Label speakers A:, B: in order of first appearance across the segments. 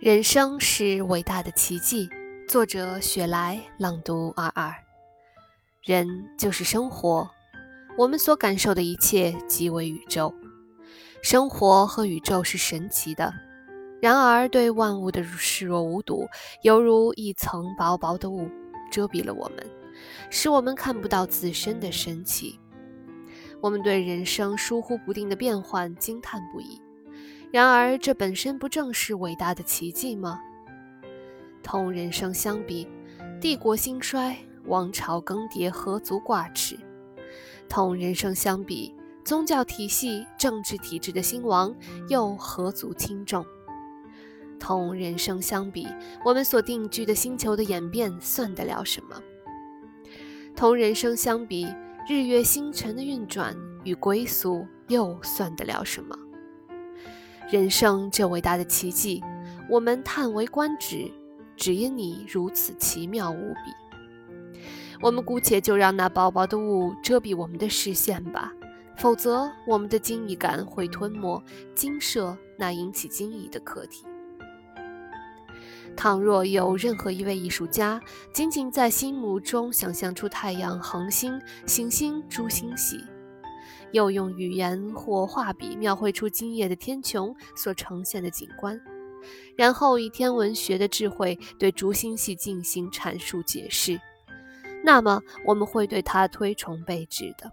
A: 人生是伟大的奇迹。作者：雪莱，朗读：二二。人就是生活，我们所感受的一切即为宇宙。生活和宇宙是神奇的，然而对万物的视若无睹，犹如一层薄薄的雾遮蔽了我们，使我们看不到自身的神奇。我们对人生疏忽不定的变幻惊叹不已。然而，这本身不正是伟大的奇迹吗？同人生相比，帝国兴衰、王朝更迭何足挂齿；同人生相比，宗教体系、政治体制的兴亡又何足轻重？同人生相比，我们所定居的星球的演变算得了什么？同人生相比，日月星辰的运转与归宿又算得了什么？人生这伟大的奇迹，我们叹为观止，只因你如此奇妙无比。我们姑且就让那薄薄的雾遮蔽我们的视线吧，否则我们的惊异感会吞没、惊慑那引起惊异的课题。倘若有任何一位艺术家，仅仅在心目中想象出太阳、恒星、行星、诸星系。又用语言或画笔描绘出今夜的天穹所呈现的景观，然后以天文学的智慧对竹星系进行阐述解释，那么我们会对他推崇备至的。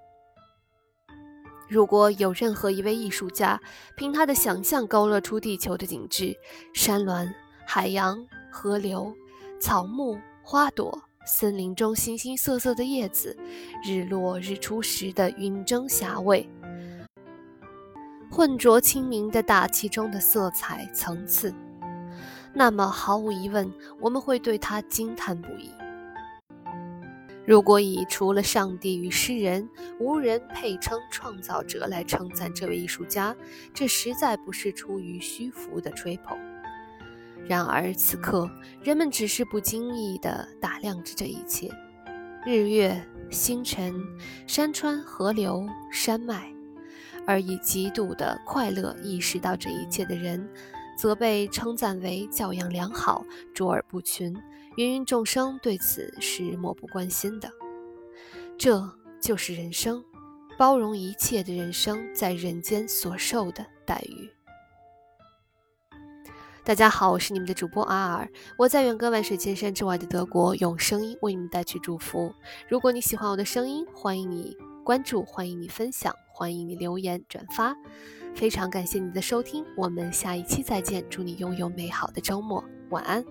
A: 如果有任何一位艺术家凭他的想象勾勒出地球的景致，山峦、海洋、河流、草木、花朵。森林中形形色色的叶子，日落日出时的云蒸霞蔚，混浊清明的大气中的色彩层次，那么毫无疑问，我们会对他惊叹不已。如果以除了上帝与诗人，无人配称创造者来称赞这位艺术家，这实在不是出于虚浮的吹捧。然而此刻，人们只是不经意地打量着这一切：日月星辰、山川河流山脉，而以极度的快乐意识到这一切的人，则被称赞为教养良好、卓尔不群。芸芸众生对此是漠不关心的。这就是人生，包容一切的人生在人间所受的待遇。大家好，我是你们的主播阿尔，我在远隔万水千山之外的德国，用声音为你们带去祝福。如果你喜欢我的声音，欢迎你关注，欢迎你分享，欢迎你留言转发。非常感谢你的收听，我们下一期再见，祝你拥有美好的周末，晚安。